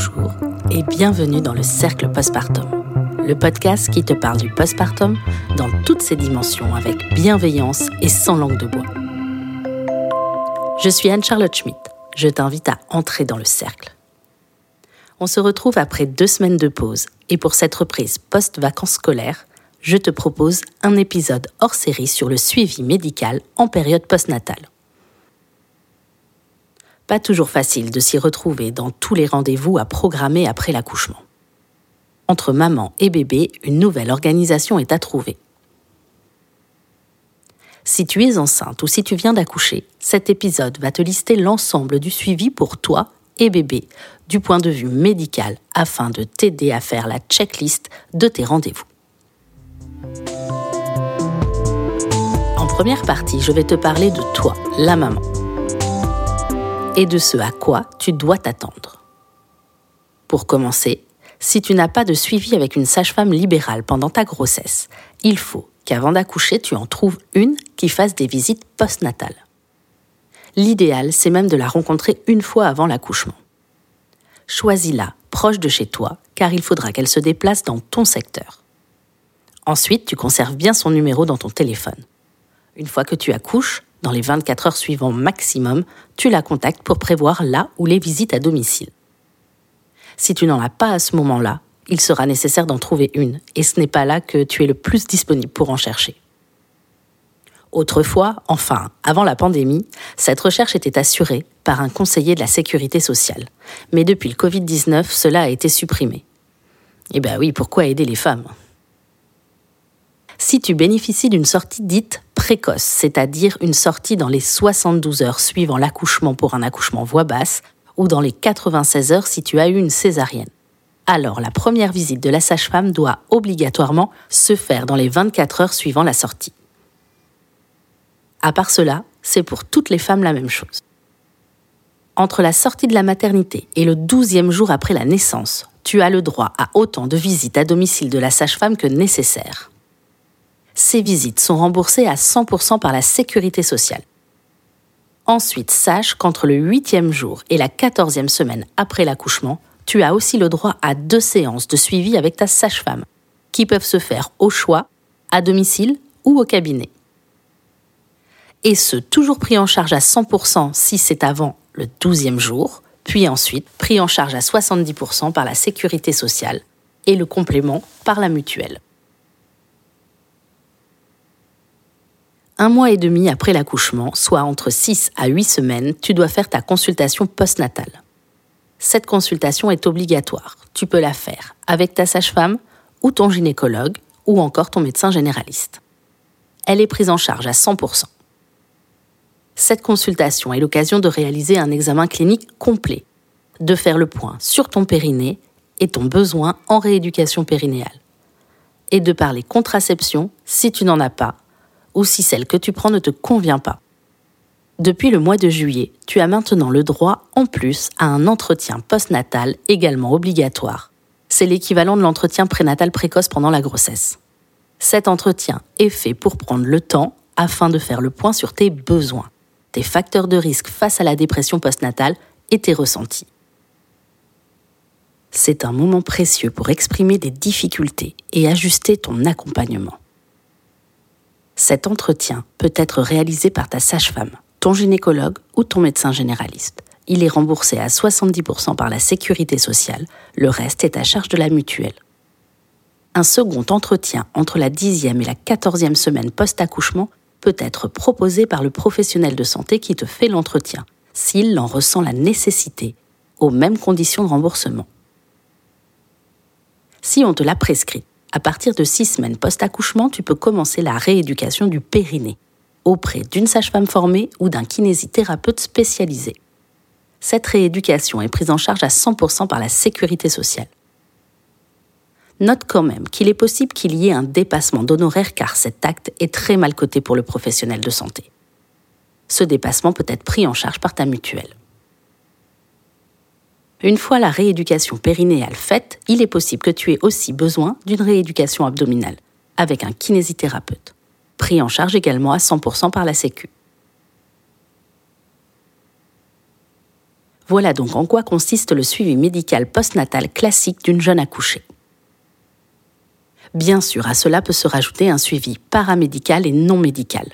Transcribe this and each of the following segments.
Bonjour et bienvenue dans le Cercle Postpartum, le podcast qui te parle du postpartum dans toutes ses dimensions avec bienveillance et sans langue de bois. Je suis Anne-Charlotte Schmidt. Je t'invite à entrer dans le cercle. On se retrouve après deux semaines de pause et pour cette reprise post-vacances scolaires, je te propose un épisode hors série sur le suivi médical en période postnatale. Pas toujours facile de s'y retrouver dans tous les rendez-vous à programmer après l'accouchement. Entre maman et bébé, une nouvelle organisation est à trouver. Si tu es enceinte ou si tu viens d'accoucher, cet épisode va te lister l'ensemble du suivi pour toi et bébé du point de vue médical afin de t'aider à faire la checklist de tes rendez-vous. En première partie, je vais te parler de toi, la maman et de ce à quoi tu dois t'attendre. Pour commencer, si tu n'as pas de suivi avec une sage-femme libérale pendant ta grossesse, il faut qu'avant d'accoucher, tu en trouves une qui fasse des visites postnatales. L'idéal, c'est même de la rencontrer une fois avant l'accouchement. Choisis-la proche de chez toi, car il faudra qu'elle se déplace dans ton secteur. Ensuite, tu conserves bien son numéro dans ton téléphone. Une fois que tu accouches, dans les 24 heures suivantes maximum, tu la contactes pour prévoir là ou les visites à domicile. Si tu n'en as pas à ce moment-là, il sera nécessaire d'en trouver une, et ce n'est pas là que tu es le plus disponible pour en chercher. Autrefois, enfin, avant la pandémie, cette recherche était assurée par un conseiller de la sécurité sociale. Mais depuis le Covid-19, cela a été supprimé. Eh bien oui, pourquoi aider les femmes? Si tu bénéficies d'une sortie dite précoce, c'est-à-dire une sortie dans les 72 heures suivant l'accouchement pour un accouchement voix basse, ou dans les 96 heures si tu as eu une césarienne. Alors la première visite de la sage-femme doit obligatoirement se faire dans les 24 heures suivant la sortie. À part cela, c'est pour toutes les femmes la même chose. Entre la sortie de la maternité et le 12e jour après la naissance, tu as le droit à autant de visites à domicile de la sage-femme que nécessaire. Ces visites sont remboursées à 100% par la sécurité sociale. Ensuite, sache qu'entre le 8e jour et la 14e semaine après l'accouchement, tu as aussi le droit à deux séances de suivi avec ta sage-femme, qui peuvent se faire au choix, à domicile ou au cabinet. Et ce, toujours pris en charge à 100% si c'est avant le 12e jour, puis ensuite pris en charge à 70% par la sécurité sociale et le complément par la mutuelle. Un mois et demi après l'accouchement, soit entre 6 à 8 semaines, tu dois faire ta consultation postnatale. Cette consultation est obligatoire. Tu peux la faire avec ta sage-femme ou ton gynécologue ou encore ton médecin généraliste. Elle est prise en charge à 100%. Cette consultation est l'occasion de réaliser un examen clinique complet, de faire le point sur ton périnée et ton besoin en rééducation périnéale, et de parler contraception si tu n'en as pas ou si celle que tu prends ne te convient pas. Depuis le mois de juillet, tu as maintenant le droit, en plus, à un entretien postnatal également obligatoire. C'est l'équivalent de l'entretien prénatal précoce pendant la grossesse. Cet entretien est fait pour prendre le temps afin de faire le point sur tes besoins, tes facteurs de risque face à la dépression postnatale et tes ressentis. C'est un moment précieux pour exprimer des difficultés et ajuster ton accompagnement. Cet entretien peut être réalisé par ta sage-femme, ton gynécologue ou ton médecin généraliste. Il est remboursé à 70% par la sécurité sociale, le reste est à charge de la mutuelle. Un second entretien entre la 10e et la 14e semaine post-accouchement peut être proposé par le professionnel de santé qui te fait l'entretien, s'il en ressent la nécessité, aux mêmes conditions de remboursement. Si on te l'a prescrit, à partir de six semaines post-accouchement, tu peux commencer la rééducation du périnée auprès d'une sage-femme formée ou d'un kinésithérapeute spécialisé. Cette rééducation est prise en charge à 100% par la sécurité sociale. Note quand même qu'il est possible qu'il y ait un dépassement d'honoraires car cet acte est très mal coté pour le professionnel de santé. Ce dépassement peut être pris en charge par ta mutuelle. Une fois la rééducation périnéale faite, il est possible que tu aies aussi besoin d'une rééducation abdominale, avec un kinésithérapeute, pris en charge également à 100% par la Sécu. Voilà donc en quoi consiste le suivi médical postnatal classique d'une jeune accouchée. Bien sûr, à cela peut se rajouter un suivi paramédical et non médical,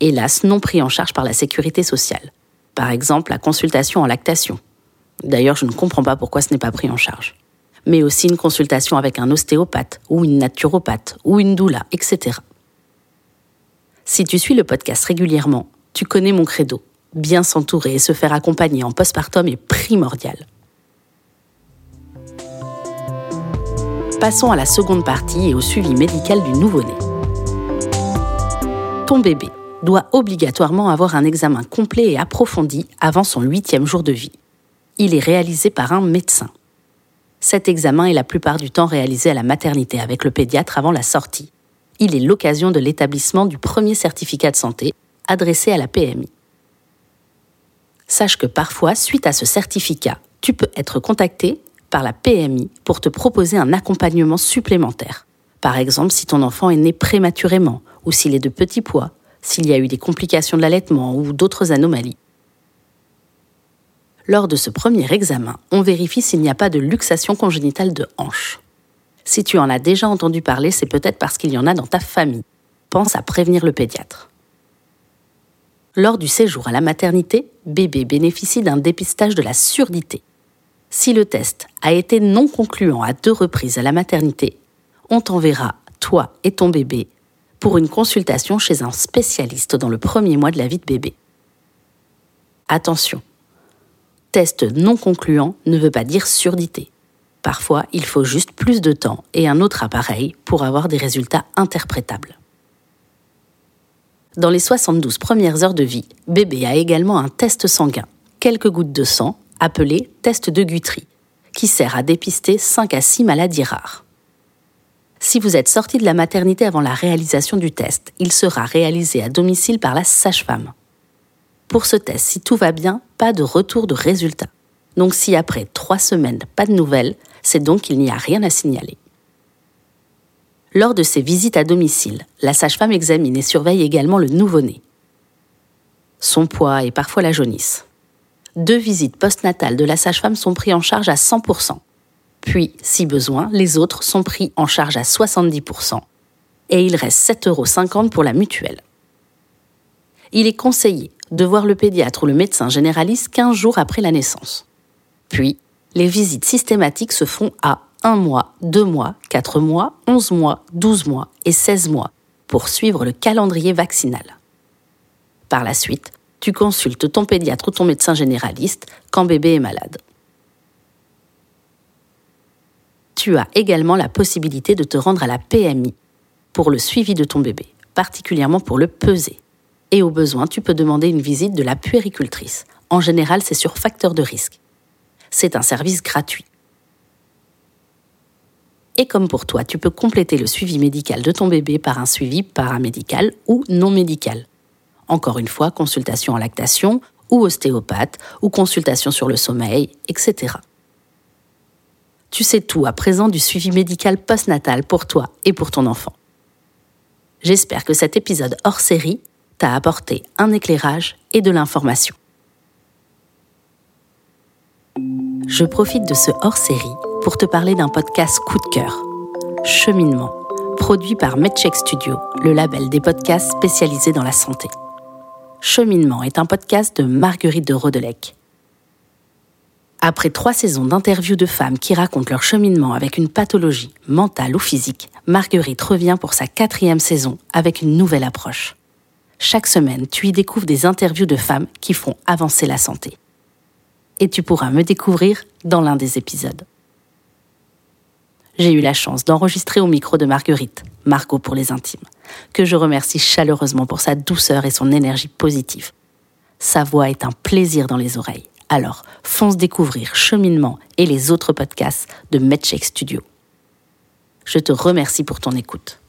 hélas non pris en charge par la sécurité sociale. Par exemple, la consultation en lactation. D'ailleurs, je ne comprends pas pourquoi ce n'est pas pris en charge. Mais aussi une consultation avec un ostéopathe ou une naturopathe ou une doula, etc. Si tu suis le podcast régulièrement, tu connais mon credo. Bien s'entourer et se faire accompagner en postpartum est primordial. Passons à la seconde partie et au suivi médical du nouveau-né. Ton bébé doit obligatoirement avoir un examen complet et approfondi avant son huitième jour de vie. Il est réalisé par un médecin. Cet examen est la plupart du temps réalisé à la maternité avec le pédiatre avant la sortie. Il est l'occasion de l'établissement du premier certificat de santé adressé à la PMI. Sache que parfois, suite à ce certificat, tu peux être contacté par la PMI pour te proposer un accompagnement supplémentaire. Par exemple, si ton enfant est né prématurément ou s'il est de petit poids s'il y a eu des complications de l'allaitement ou d'autres anomalies. Lors de ce premier examen, on vérifie s'il n'y a pas de luxation congénitale de hanche. Si tu en as déjà entendu parler, c'est peut-être parce qu'il y en a dans ta famille. Pense à prévenir le pédiatre. Lors du séjour à la maternité, bébé bénéficie d'un dépistage de la surdité. Si le test a été non concluant à deux reprises à la maternité, on t'enverra, toi et ton bébé, pour une consultation chez un spécialiste dans le premier mois de la vie de bébé. Attention, test non concluant ne veut pas dire surdité. Parfois, il faut juste plus de temps et un autre appareil pour avoir des résultats interprétables. Dans les 72 premières heures de vie, bébé a également un test sanguin, quelques gouttes de sang, appelé test de Guthrie, qui sert à dépister 5 à 6 maladies rares. Si vous êtes sorti de la maternité avant la réalisation du test, il sera réalisé à domicile par la sage-femme. Pour ce test, si tout va bien, pas de retour de résultat. Donc si après trois semaines, pas de nouvelles, c'est donc qu'il n'y a rien à signaler. Lors de ces visites à domicile, la sage-femme examine et surveille également le nouveau-né. Son poids et parfois la jaunisse. Deux visites postnatales de la sage-femme sont prises en charge à 100%. Puis, si besoin, les autres sont pris en charge à 70%. Et il reste 7,50 euros pour la mutuelle. Il est conseillé de voir le pédiatre ou le médecin généraliste 15 jours après la naissance. Puis, les visites systématiques se font à 1 mois, 2 mois, 4 mois, 11 mois, 12 mois et 16 mois pour suivre le calendrier vaccinal. Par la suite, tu consultes ton pédiatre ou ton médecin généraliste quand bébé est malade. tu as également la possibilité de te rendre à la PMI pour le suivi de ton bébé, particulièrement pour le peser. Et au besoin, tu peux demander une visite de la puéricultrice. En général, c'est sur facteur de risque. C'est un service gratuit. Et comme pour toi, tu peux compléter le suivi médical de ton bébé par un suivi paramédical ou non médical. Encore une fois, consultation en lactation ou ostéopathe ou consultation sur le sommeil, etc. Tu sais tout à présent du suivi médical postnatal pour toi et pour ton enfant. J'espère que cet épisode hors série t'a apporté un éclairage et de l'information. Je profite de ce hors série pour te parler d'un podcast coup de cœur, Cheminement, produit par MedCheck Studio, le label des podcasts spécialisés dans la santé. Cheminement est un podcast de Marguerite de Rodelec après trois saisons d'interviews de femmes qui racontent leur cheminement avec une pathologie, mentale ou physique, Marguerite revient pour sa quatrième saison avec une nouvelle approche. Chaque semaine, tu y découvres des interviews de femmes qui font avancer la santé. Et tu pourras me découvrir dans l'un des épisodes. J'ai eu la chance d'enregistrer au micro de Marguerite, Margot pour les intimes, que je remercie chaleureusement pour sa douceur et son énergie positive. Sa voix est un plaisir dans les oreilles alors, fonce découvrir Cheminement et les autres podcasts de MedCheck Studio. Je te remercie pour ton écoute.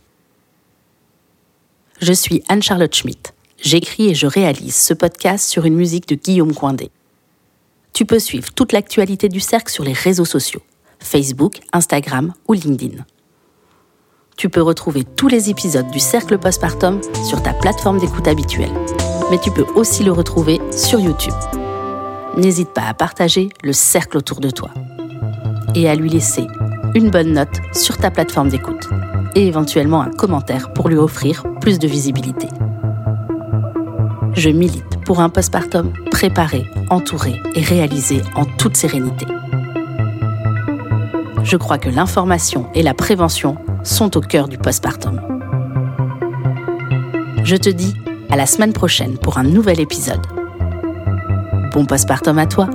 Je suis Anne-Charlotte Schmidt. J'écris et je réalise ce podcast sur une musique de Guillaume Coindé. Tu peux suivre toute l'actualité du cercle sur les réseaux sociaux, Facebook, Instagram ou LinkedIn. Tu peux retrouver tous les épisodes du Cercle Postpartum sur ta plateforme d'écoute habituelle, mais tu peux aussi le retrouver sur YouTube. n'hésite pas à partager le cercle autour de toi et à lui laisser une bonne note sur ta plateforme d'écoute et éventuellement un commentaire pour lui offrir plus de visibilité. Je milite pour un postpartum préparé, entouré et réalisé en toute sérénité. Je crois que l'information et la prévention sont au cœur du postpartum. Je te dis à la semaine prochaine pour un nouvel épisode. Bon postpartum à toi